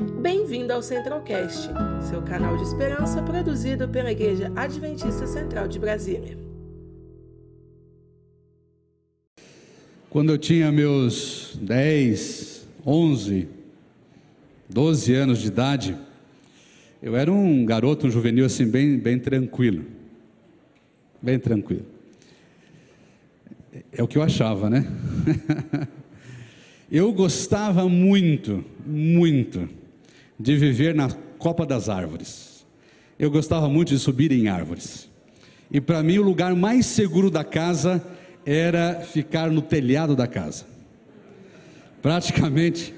Bem-vindo ao Centralcast, seu canal de esperança produzido pela Igreja Adventista Central de Brasília. Quando eu tinha meus 10, 11, 12 anos de idade, eu era um garoto, um juvenil assim, bem, bem tranquilo. Bem tranquilo. É o que eu achava, né? eu gostava muito, muito de viver na copa das árvores. Eu gostava muito de subir em árvores. E para mim o lugar mais seguro da casa era ficar no telhado da casa. Praticamente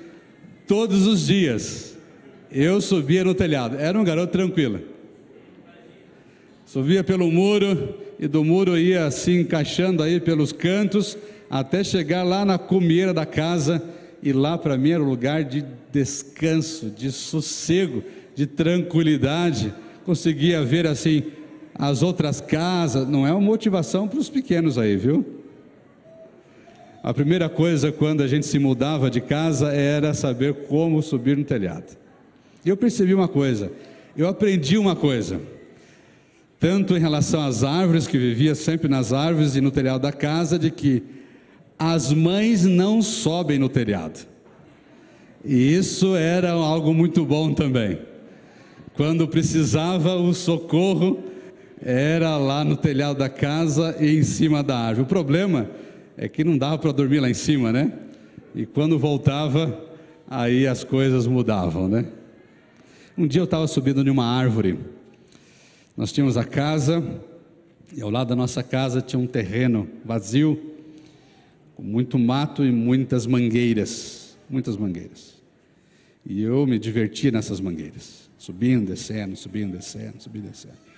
todos os dias eu subia no telhado. Era um garoto tranquilo. Subia pelo muro e do muro ia assim encaixando aí pelos cantos até chegar lá na comieira da casa e lá para mim era um lugar de descanso, de sossego, de tranquilidade. Conseguia ver assim as outras casas, não é uma motivação para os pequenos aí, viu? A primeira coisa quando a gente se mudava de casa era saber como subir no telhado. E eu percebi uma coisa, eu aprendi uma coisa, tanto em relação às árvores, que vivia sempre nas árvores e no telhado da casa, de que as mães não sobem no telhado. E isso era algo muito bom também. Quando precisava o socorro, era lá no telhado da casa e em cima da árvore. O problema é que não dava para dormir lá em cima, né? E quando voltava, aí as coisas mudavam, né? Um dia eu estava subindo em uma árvore. Nós tínhamos a casa, e ao lado da nossa casa tinha um terreno vazio, com muito mato e muitas mangueiras, muitas mangueiras. E eu me divertia nessas mangueiras, subindo, descendo, subindo, descendo, subindo, descendo.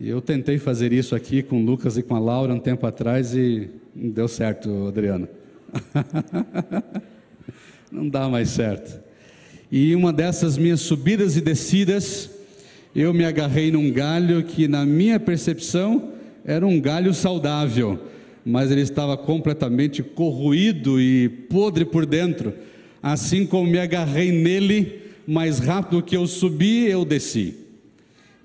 E eu tentei fazer isso aqui com o Lucas e com a Laura um tempo atrás e não deu certo, Adriano. não dá mais certo. E uma dessas minhas subidas e descidas, eu me agarrei num galho que, na minha percepção, era um galho saudável, mas ele estava completamente corroído e podre por dentro. Assim como me agarrei nele, mais rápido que eu subi, eu desci.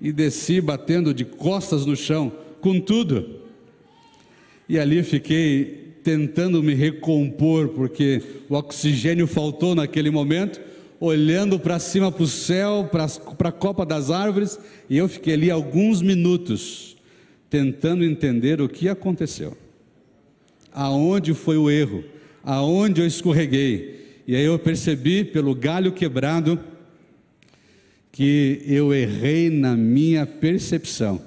E desci batendo de costas no chão, com tudo. E ali fiquei tentando me recompor, porque o oxigênio faltou naquele momento olhando para cima para o céu, para a copa das árvores, e eu fiquei ali alguns minutos tentando entender o que aconteceu. Aonde foi o erro? Aonde eu escorreguei? E aí eu percebi pelo galho quebrado que eu errei na minha percepção.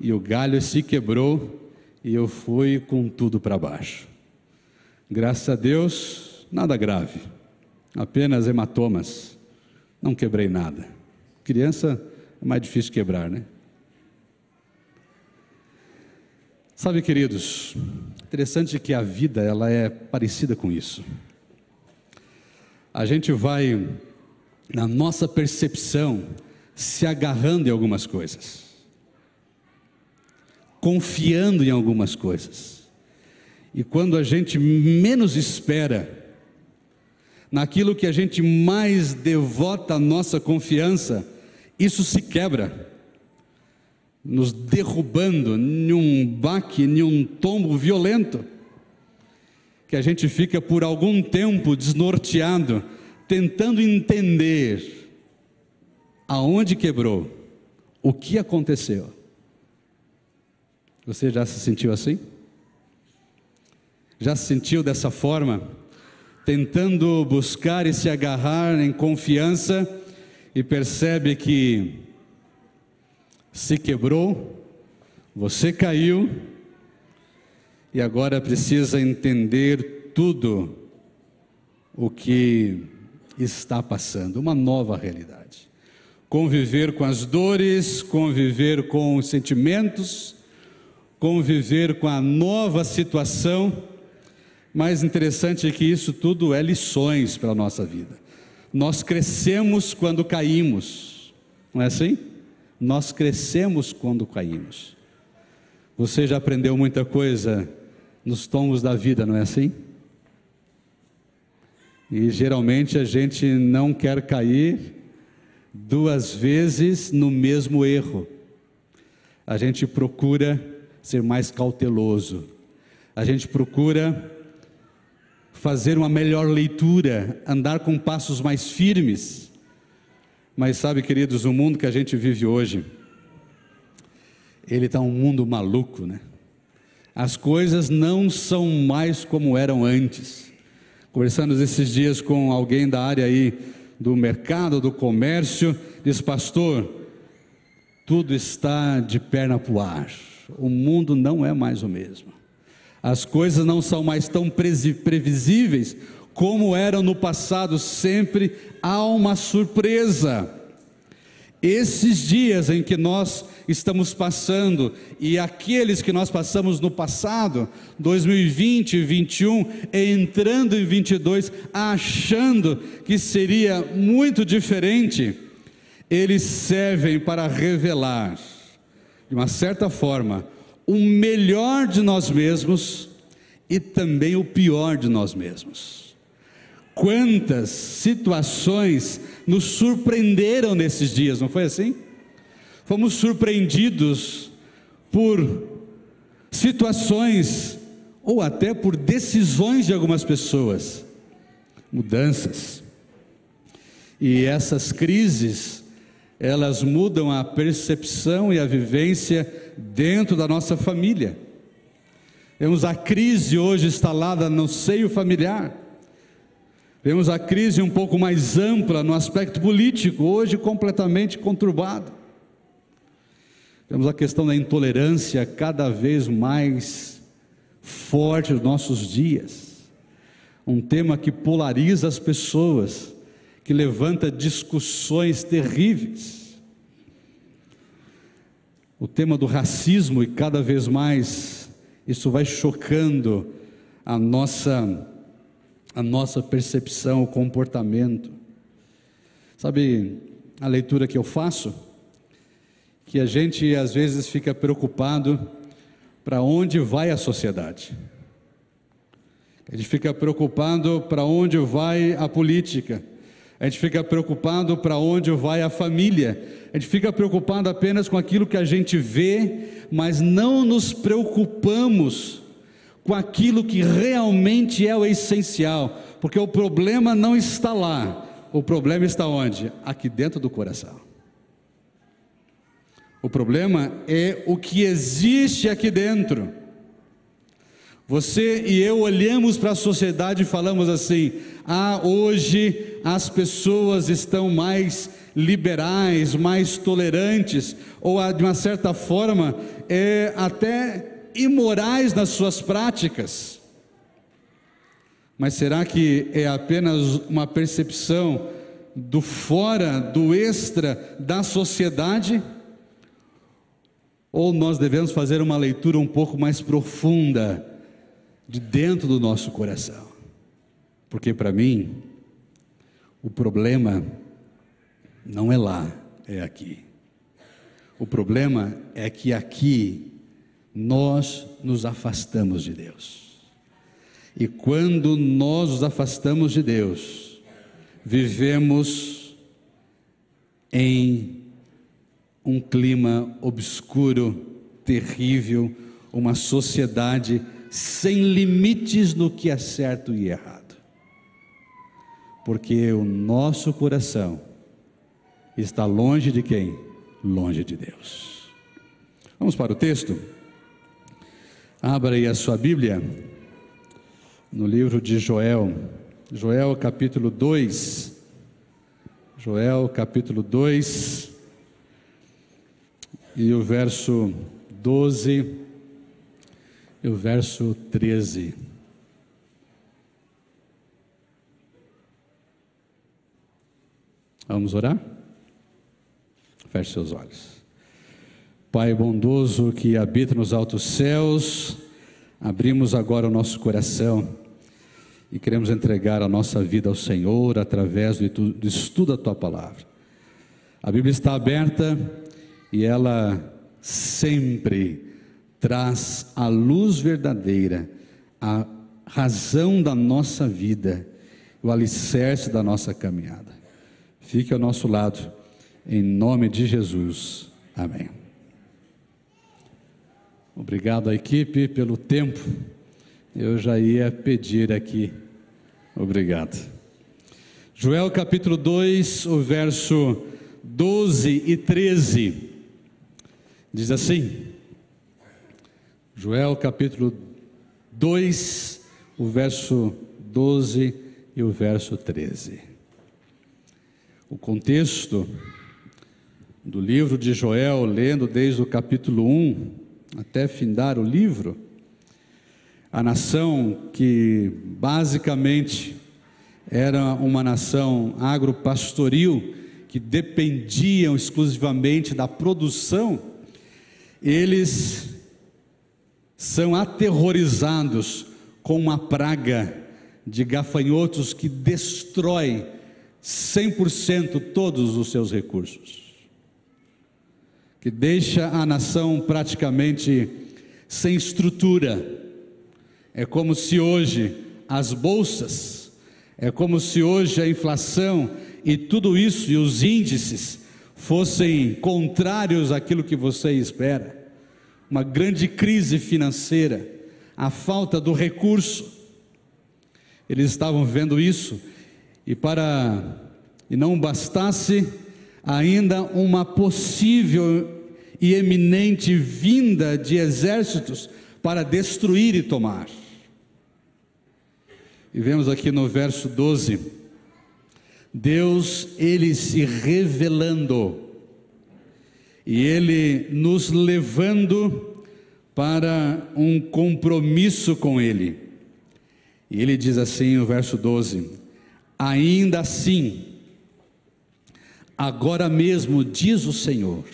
E o galho se quebrou e eu fui com tudo para baixo. Graças a Deus, nada grave apenas hematomas, não quebrei nada. Criança é mais difícil quebrar, né? Sabe, queridos, interessante que a vida ela é parecida com isso. A gente vai na nossa percepção se agarrando em algumas coisas, confiando em algumas coisas. E quando a gente menos espera, naquilo que a gente mais devota a nossa confiança, isso se quebra, nos derrubando em um baque, em um tombo violento, que a gente fica por algum tempo desnorteado, tentando entender aonde quebrou, o que aconteceu. Você já se sentiu assim? Já se sentiu dessa forma? tentando buscar e se agarrar em confiança e percebe que se quebrou, você caiu e agora precisa entender tudo o que está passando, uma nova realidade. Conviver com as dores, conviver com os sentimentos, conviver com a nova situação mais interessante é que isso tudo é lições para a nossa vida. Nós crescemos quando caímos, não é assim? Nós crescemos quando caímos. Você já aprendeu muita coisa nos tombos da vida, não é assim? E geralmente a gente não quer cair duas vezes no mesmo erro. A gente procura ser mais cauteloso. A gente procura fazer uma melhor leitura, andar com passos mais firmes. Mas sabe, queridos, o mundo que a gente vive hoje, ele está um mundo maluco, né? As coisas não são mais como eram antes. Conversando esses dias com alguém da área aí do mercado, do comércio, diz, pastor, tudo está de perna para o ar. O mundo não é mais o mesmo. As coisas não são mais tão previsíveis como eram no passado, sempre há uma surpresa. Esses dias em que nós estamos passando e aqueles que nós passamos no passado, 2020, 2021, entrando em 22, achando que seria muito diferente, eles servem para revelar, de uma certa forma, o melhor de nós mesmos e também o pior de nós mesmos. Quantas situações nos surpreenderam nesses dias, não foi assim? Fomos surpreendidos por situações ou até por decisões de algumas pessoas, mudanças. E essas crises, elas mudam a percepção e a vivência dentro da nossa família. Temos a crise hoje instalada no seio familiar Vemos a crise um pouco mais ampla no aspecto político, hoje completamente conturbado. Temos a questão da intolerância cada vez mais forte nos nossos dias. Um tema que polariza as pessoas, que levanta discussões terríveis. O tema do racismo, e cada vez mais isso vai chocando a nossa a nossa percepção, o comportamento. Sabe a leitura que eu faço? Que a gente às vezes fica preocupado para onde vai a sociedade. A gente fica preocupado para onde vai a política. A gente fica preocupado para onde vai a família. A gente fica preocupado apenas com aquilo que a gente vê, mas não nos preocupamos com aquilo que realmente é o essencial, porque o problema não está lá, o problema está onde? Aqui dentro do coração. O problema é o que existe aqui dentro. Você e eu olhamos para a sociedade e falamos assim: ah, hoje as pessoas estão mais liberais, mais tolerantes, ou de uma certa forma, é, até imorais nas suas práticas. Mas será que é apenas uma percepção do fora, do extra da sociedade? Ou nós devemos fazer uma leitura um pouco mais profunda de dentro do nosso coração? Porque para mim, o problema não é lá, é aqui. O problema é que aqui nós nos afastamos de Deus. E quando nós nos afastamos de Deus, vivemos em um clima obscuro, terrível, uma sociedade sem limites no que é certo e errado. Porque o nosso coração está longe de quem? Longe de Deus. Vamos para o texto? Abra aí a sua Bíblia no livro de Joel, Joel capítulo 2. Joel capítulo 2 e o verso 12 e o verso 13. Vamos orar? Feche seus olhos. Pai bondoso que habita nos altos céus, abrimos agora o nosso coração e queremos entregar a nossa vida ao Senhor através do estudo da tua palavra. A Bíblia está aberta e ela sempre traz a luz verdadeira, a razão da nossa vida o alicerce da nossa caminhada. Fique ao nosso lado, em nome de Jesus. Amém. Obrigado à equipe pelo tempo. Eu já ia pedir aqui. Obrigado. Joel capítulo 2, o verso 12 e 13. Diz assim: Joel capítulo 2, o verso 12 e o verso 13. O contexto do livro de Joel, lendo desde o capítulo 1 até findar o livro, a nação que basicamente era uma nação agropastoril, que dependiam exclusivamente da produção, eles são aterrorizados com uma praga de gafanhotos que destrói 100% todos os seus recursos, que deixa a nação praticamente sem estrutura. É como se hoje as bolsas, é como se hoje a inflação e tudo isso e os índices fossem contrários àquilo que você espera uma grande crise financeira, a falta do recurso. Eles estavam vendo isso e para e não bastasse ainda uma possível e eminente vinda de exércitos para destruir e tomar. E vemos aqui no verso 12, Deus ele se revelando e Ele nos levando para um compromisso com Ele. E Ele diz assim, o verso 12: Ainda assim, agora mesmo, diz o Senhor,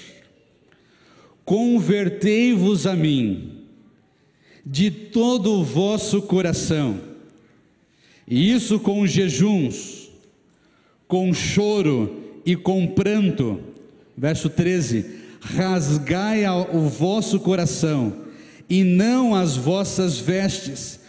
convertei-vos a mim de todo o vosso coração, e isso com jejuns, com choro e com pranto. Verso 13: rasgai o vosso coração, e não as vossas vestes.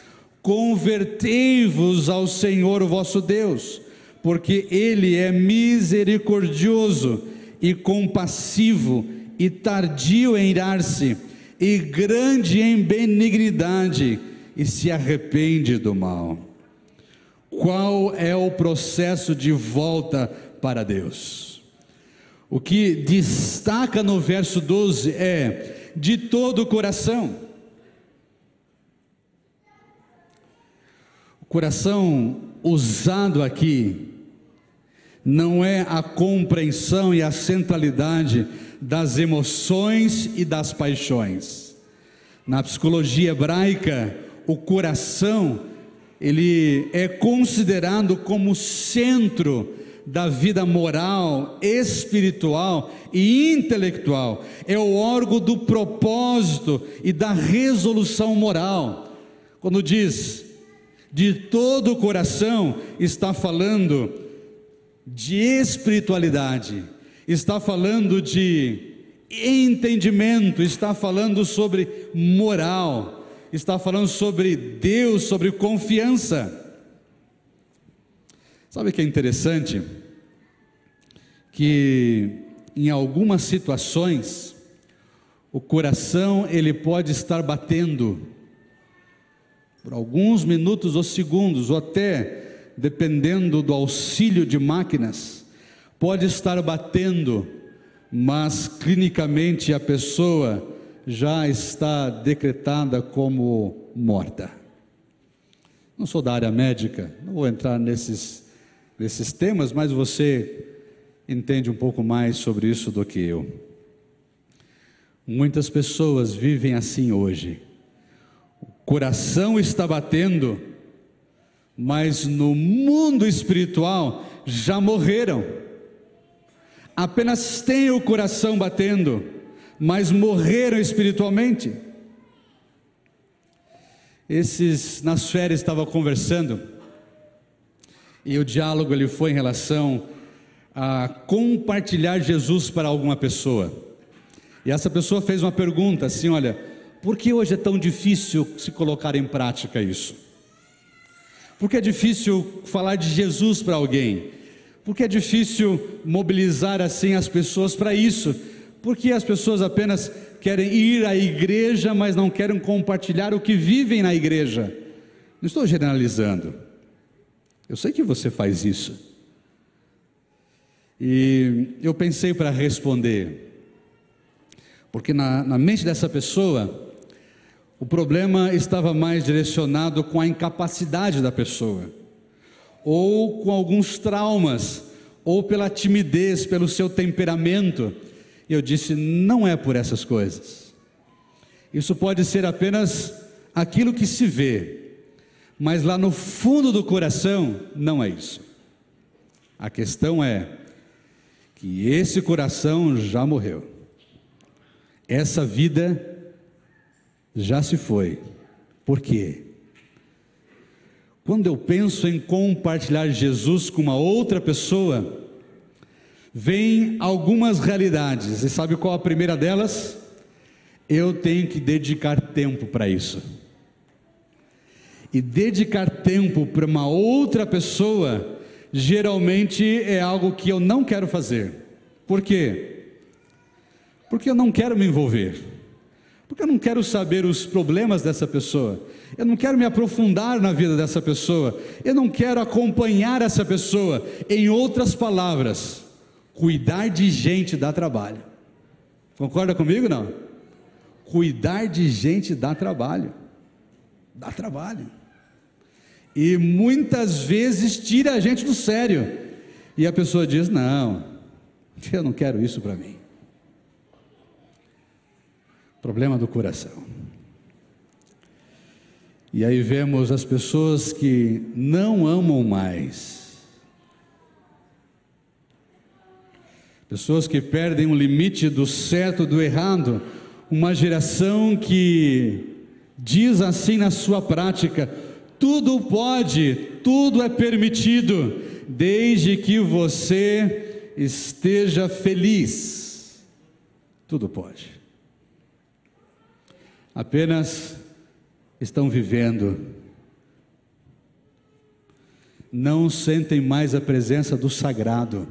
Convertei-vos ao Senhor vosso Deus, porque Ele é misericordioso e compassivo, e tardio em irar-se, e grande em benignidade, e se arrepende do mal. Qual é o processo de volta para Deus? O que destaca no verso 12 é de todo o coração. O coração usado aqui não é a compreensão e a centralidade das emoções e das paixões. Na psicologia hebraica, o coração ele é considerado como centro da vida moral, espiritual e intelectual. É o órgão do propósito e da resolução moral. Quando diz de todo o coração, está falando de espiritualidade, está falando de entendimento, está falando sobre moral, está falando sobre Deus, sobre confiança. Sabe o que é interessante? Que em algumas situações o coração ele pode estar batendo por alguns minutos ou segundos, ou até dependendo do auxílio de máquinas, pode estar batendo, mas clinicamente a pessoa já está decretada como morta. Não sou da área médica, não vou entrar nesses desses temas, mas você entende um pouco mais sobre isso do que eu. Muitas pessoas vivem assim hoje. O coração está batendo, mas no mundo espiritual já morreram. Apenas têm o coração batendo, mas morreram espiritualmente. Esses nas férias estava conversando e o diálogo ele foi em relação a compartilhar Jesus para alguma pessoa. E essa pessoa fez uma pergunta assim: olha, por que hoje é tão difícil se colocar em prática isso? Porque é difícil falar de Jesus para alguém? Porque é difícil mobilizar assim as pessoas para isso? Porque as pessoas apenas querem ir à igreja, mas não querem compartilhar o que vivem na igreja. Não estou generalizando. Eu sei que você faz isso. E eu pensei para responder, porque na, na mente dessa pessoa, o problema estava mais direcionado com a incapacidade da pessoa, ou com alguns traumas, ou pela timidez, pelo seu temperamento. E eu disse: não é por essas coisas. Isso pode ser apenas aquilo que se vê, mas lá no fundo do coração não é isso. A questão é que esse coração já morreu, essa vida já se foi. Por quê? Quando eu penso em compartilhar Jesus com uma outra pessoa, vem algumas realidades. E sabe qual a primeira delas? Eu tenho que dedicar tempo para isso. E dedicar tempo para uma outra pessoa, geralmente é algo que eu não quero fazer. Por quê? Porque eu não quero me envolver. Porque eu não quero saber os problemas dessa pessoa. Eu não quero me aprofundar na vida dessa pessoa. Eu não quero acompanhar essa pessoa. Em outras palavras, cuidar de gente dá trabalho. Concorda comigo não? Cuidar de gente dá trabalho. Dá trabalho. E muitas vezes tira a gente do sério. E a pessoa diz: "Não, eu não quero isso para mim". Problema do coração. E aí vemos as pessoas que não amam mais. Pessoas que perdem o limite do certo do errado. Uma geração que diz assim na sua prática: tudo pode, tudo é permitido, desde que você esteja feliz. Tudo pode apenas estão vivendo, não sentem mais a presença do sagrado.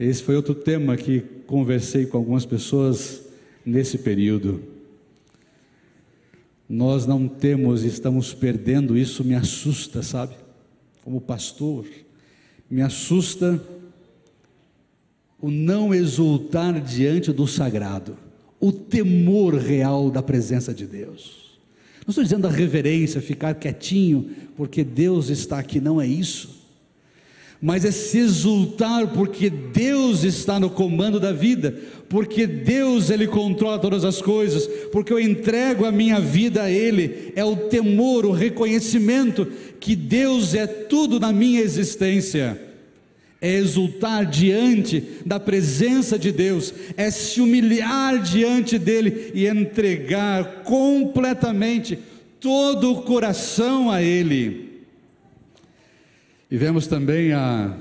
Esse foi outro tema que conversei com algumas pessoas nesse período. Nós não temos, estamos perdendo isso, me assusta, sabe? Como pastor, me assusta o não exultar diante do sagrado o temor real da presença de Deus. Não estou dizendo a reverência, ficar quietinho, porque Deus está aqui, não é isso. Mas é se exultar porque Deus está no comando da vida, porque Deus ele controla todas as coisas, porque eu entrego a minha vida a ele, é o temor, o reconhecimento que Deus é tudo na minha existência é exultar diante da presença de Deus, é se humilhar diante dEle e entregar completamente todo o coração a Ele. E vemos também a.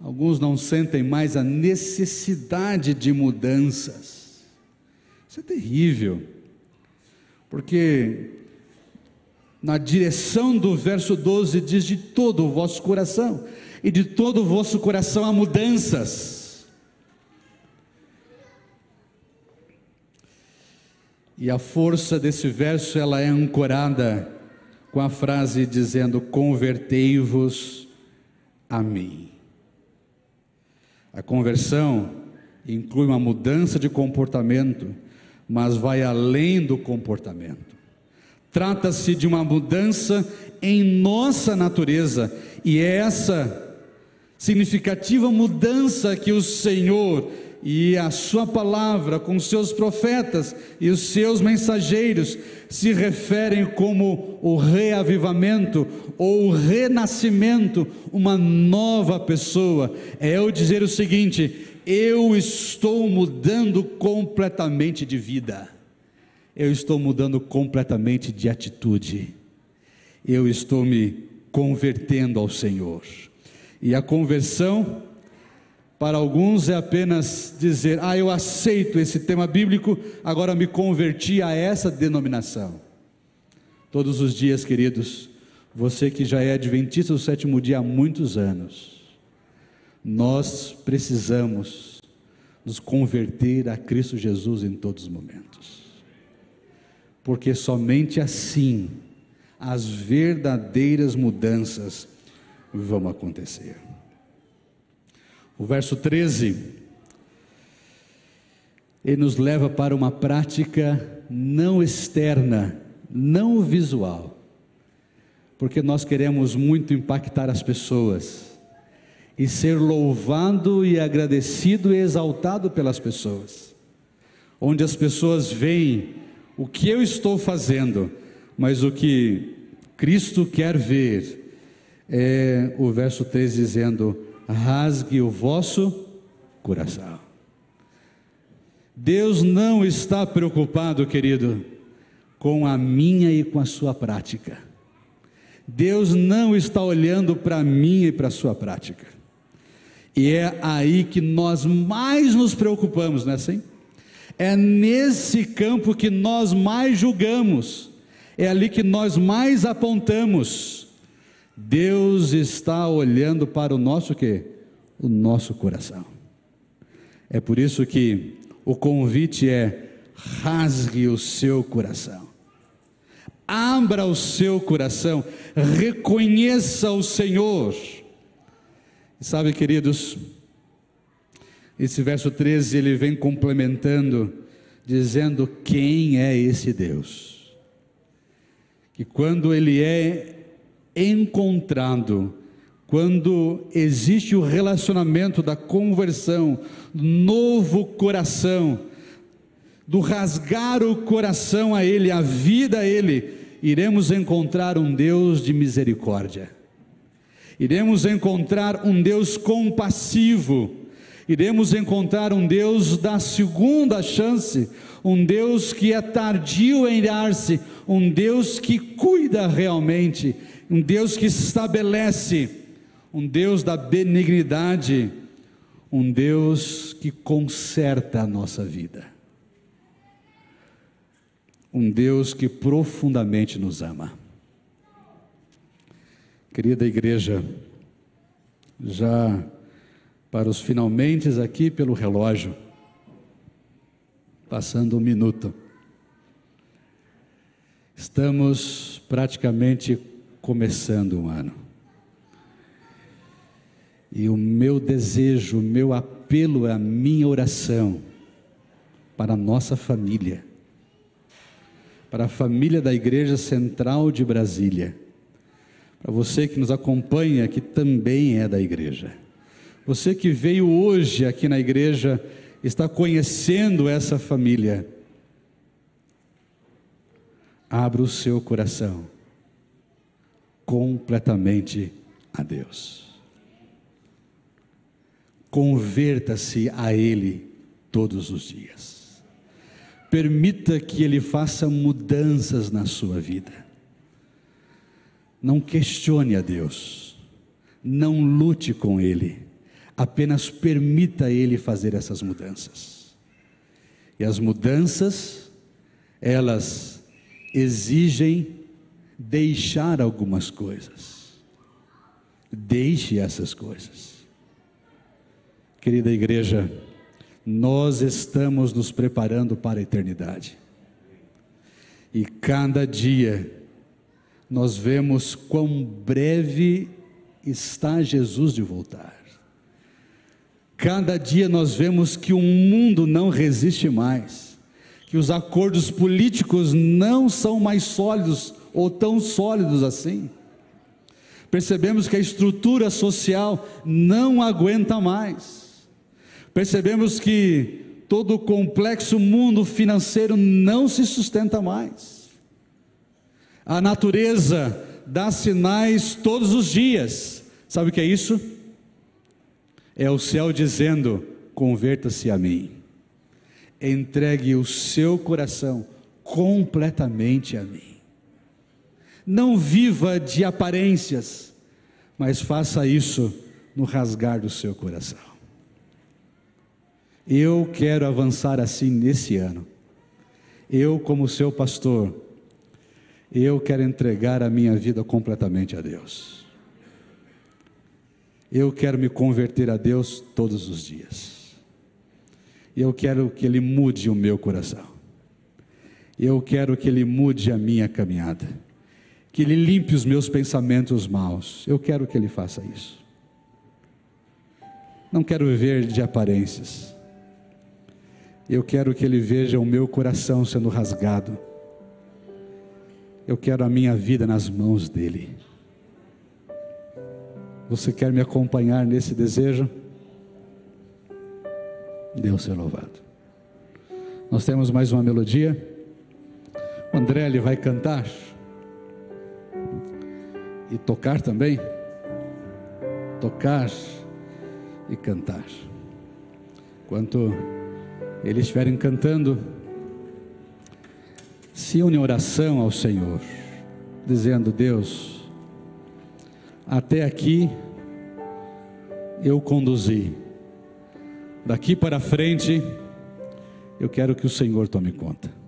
Alguns não sentem mais a necessidade de mudanças. Isso é terrível, porque na direção do verso 12 diz de todo o vosso coração e de todo o vosso coração há mudanças. E a força desse verso ela é ancorada com a frase dizendo: Convertei-vos a mim. A conversão inclui uma mudança de comportamento, mas vai além do comportamento. Trata-se de uma mudança em nossa natureza, e é essa significativa mudança que o Senhor e a sua palavra com seus profetas e os seus mensageiros se referem como o reavivamento ou o renascimento, uma nova pessoa. É eu dizer o seguinte: eu estou mudando completamente de vida. Eu estou mudando completamente de atitude. Eu estou me convertendo ao Senhor. E a conversão, para alguns, é apenas dizer: Ah, eu aceito esse tema bíblico, agora me converti a essa denominação. Todos os dias, queridos, você que já é adventista do sétimo dia há muitos anos, nós precisamos nos converter a Cristo Jesus em todos os momentos, porque somente assim as verdadeiras mudanças vão acontecer. O verso 13, ele nos leva para uma prática não externa, não visual, porque nós queremos muito impactar as pessoas e ser louvado e agradecido e exaltado pelas pessoas, onde as pessoas veem o que eu estou fazendo, mas o que Cristo quer ver é o verso 3 dizendo: rasgue o vosso coração. Deus não está preocupado, querido, com a minha e com a sua prática. Deus não está olhando para mim e para a sua prática. E é aí que nós mais nos preocupamos, não é assim? É nesse campo que nós mais julgamos, é ali que nós mais apontamos. Deus está olhando para o nosso quê? O nosso coração. É por isso que o convite é: rasgue o seu coração. Abra o seu coração, reconheça o Senhor. E sabe, queridos, esse verso 13 ele vem complementando, dizendo quem é esse Deus. Que quando ele é encontrado, quando existe o relacionamento da conversão, novo coração, do rasgar o coração a Ele, a vida a Ele, iremos encontrar um Deus de misericórdia, iremos encontrar um Deus compassivo, iremos encontrar um Deus da segunda chance, um Deus que é tardio em irar-se, um Deus que cuida realmente, um Deus que estabelece, um Deus da benignidade, um Deus que conserta a nossa vida, um Deus que profundamente nos ama. Querida igreja, já para os finalmente aqui pelo relógio, passando um minuto. Estamos praticamente começando um ano. E o meu desejo, o meu apelo, a minha oração para a nossa família, para a família da Igreja Central de Brasília, para você que nos acompanha, que também é da igreja, você que veio hoje aqui na igreja, está conhecendo essa família, abra o seu coração completamente a Deus converta-se a Ele todos os dias. Permita que Ele faça mudanças na sua vida. Não questione a Deus, não lute com Ele, apenas permita Ele fazer essas mudanças. E as mudanças, elas exigem deixar algumas coisas. Deixe essas coisas. Querida igreja, nós estamos nos preparando para a eternidade. E cada dia nós vemos quão breve está Jesus de voltar. Cada dia nós vemos que o mundo não resiste mais, que os acordos políticos não são mais sólidos ou tão sólidos assim. Percebemos que a estrutura social não aguenta mais percebemos que todo o complexo mundo financeiro não se sustenta mais. A natureza dá sinais todos os dias. Sabe o que é isso? É o céu dizendo: converta-se a mim. Entregue o seu coração completamente a mim. Não viva de aparências, mas faça isso no rasgar do seu coração. Eu quero avançar assim nesse ano. Eu, como seu pastor, Eu quero entregar a minha vida completamente a Deus. Eu quero me converter a Deus todos os dias. Eu quero que Ele mude o meu coração. Eu quero que Ele mude a minha caminhada. Que Ele limpe os meus pensamentos maus. Eu quero que Ele faça isso. Não quero viver de aparências. Eu quero que Ele veja o meu coração sendo rasgado. Eu quero a minha vida nas mãos dEle. Você quer me acompanhar nesse desejo? Deus seja louvado. Nós temos mais uma melodia. O André ele vai cantar e tocar também. Tocar e cantar. Enquanto eles estiverem cantando, se une oração ao Senhor, dizendo: Deus, até aqui eu conduzi, daqui para frente eu quero que o Senhor tome conta.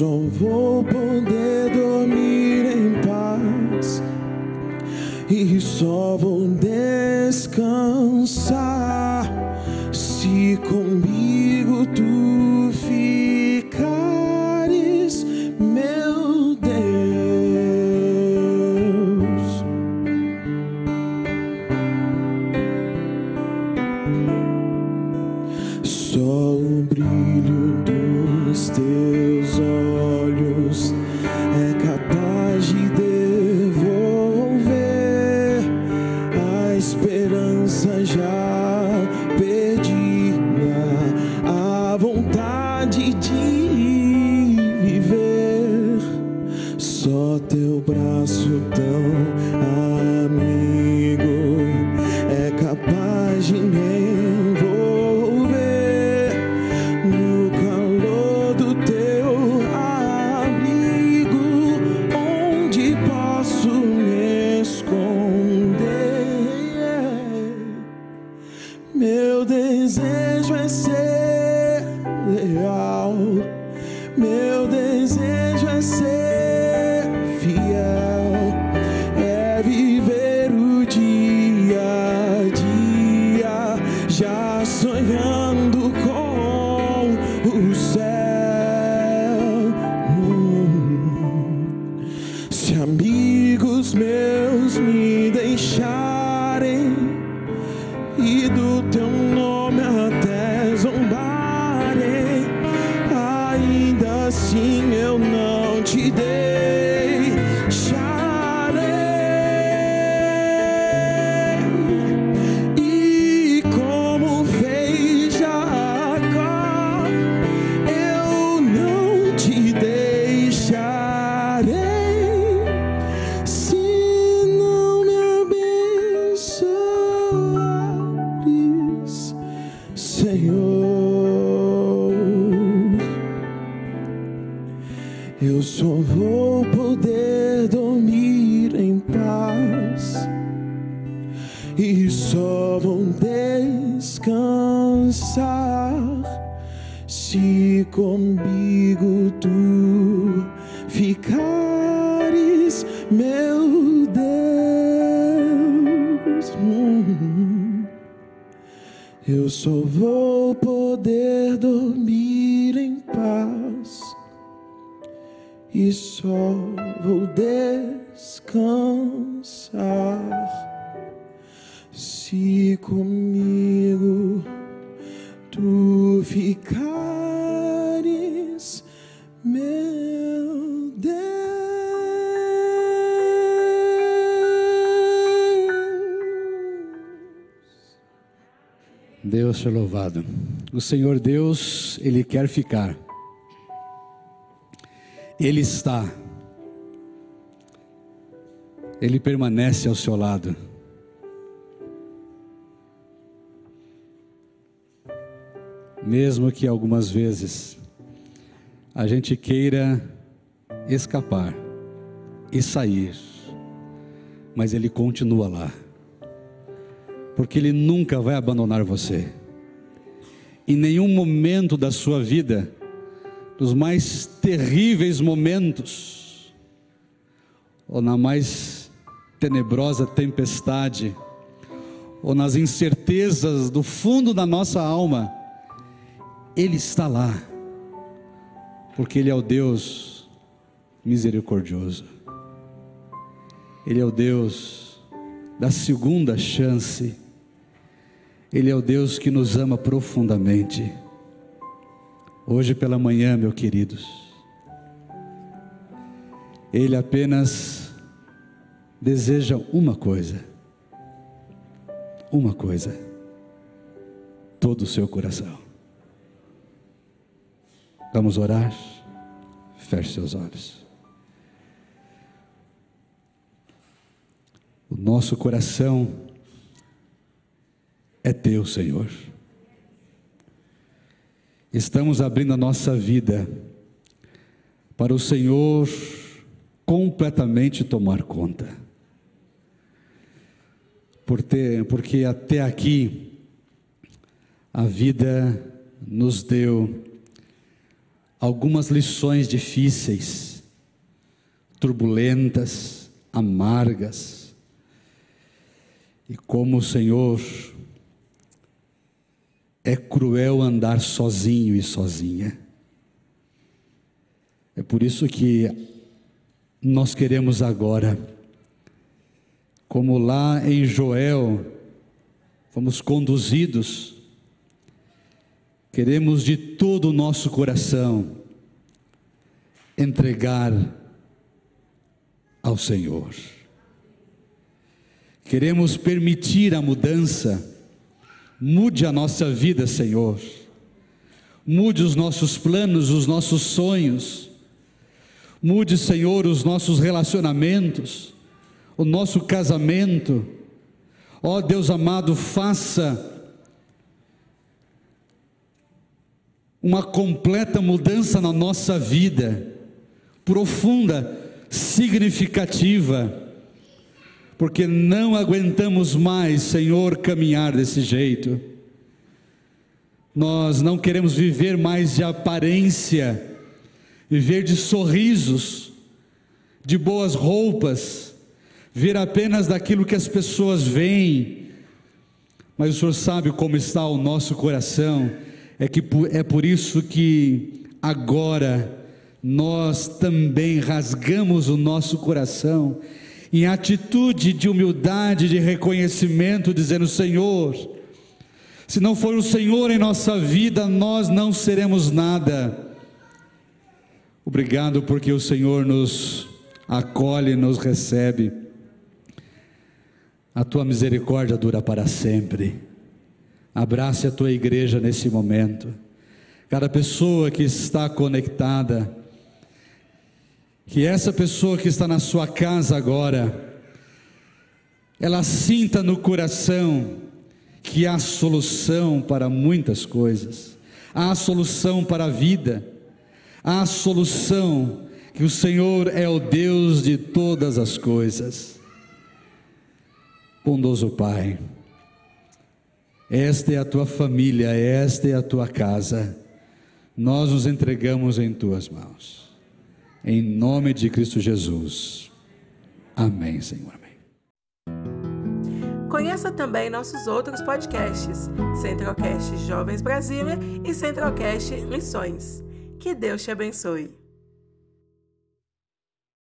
Viver Senhor, eu só vou poder dormir em paz. E só vou descansar se comigo Eu só vou poder dormir em paz. E só vou descansar. Se comigo Deus. Seja louvado. O Senhor Deus, Ele quer ficar. Ele está. Ele permanece ao seu lado. Mesmo que algumas vezes a gente queira escapar e sair, mas Ele continua lá porque Ele nunca vai abandonar você. Em nenhum momento da sua vida, nos mais terríveis momentos, ou na mais tenebrosa tempestade, ou nas incertezas do fundo da nossa alma, Ele está lá, porque Ele é o Deus misericordioso, Ele é o Deus da segunda chance, ele é o Deus que nos ama profundamente. Hoje pela manhã, meus queridos, Ele apenas deseja uma coisa, uma coisa, todo o seu coração. Vamos orar? Feche seus olhos. O nosso coração é teu, Senhor. Estamos abrindo a nossa vida para o Senhor completamente tomar conta. Por ter, porque até aqui a vida nos deu algumas lições difíceis, turbulentas, amargas. E como o Senhor é cruel andar sozinho e sozinha. É por isso que nós queremos agora, como lá em Joel, fomos conduzidos, queremos de todo o nosso coração entregar ao Senhor. Queremos permitir a mudança Mude a nossa vida, Senhor. Mude os nossos planos, os nossos sonhos. Mude, Senhor, os nossos relacionamentos, o nosso casamento. Ó oh, Deus amado, faça uma completa mudança na nossa vida, profunda, significativa porque não aguentamos mais, Senhor, caminhar desse jeito. Nós não queremos viver mais de aparência, viver de sorrisos, de boas roupas, ver apenas daquilo que as pessoas veem. Mas o Senhor sabe como está o nosso coração, é que é por isso que agora nós também rasgamos o nosso coração em atitude de humildade, de reconhecimento, dizendo: Senhor, se não for o Senhor em nossa vida, nós não seremos nada. Obrigado porque o Senhor nos acolhe, nos recebe. A tua misericórdia dura para sempre. Abrace a tua igreja nesse momento. Cada pessoa que está conectada, que essa pessoa que está na sua casa agora, ela sinta no coração que há solução para muitas coisas, há solução para a vida, há solução que o Senhor é o Deus de todas as coisas. Bondoso Pai, esta é a tua família, esta é a tua casa, nós nos entregamos em tuas mãos. Em nome de Cristo Jesus. Amém, Senhor. Amém. Conheça também nossos outros podcasts: Centralcast Jovens Brasília e Centralcast Missões. Que Deus te abençoe.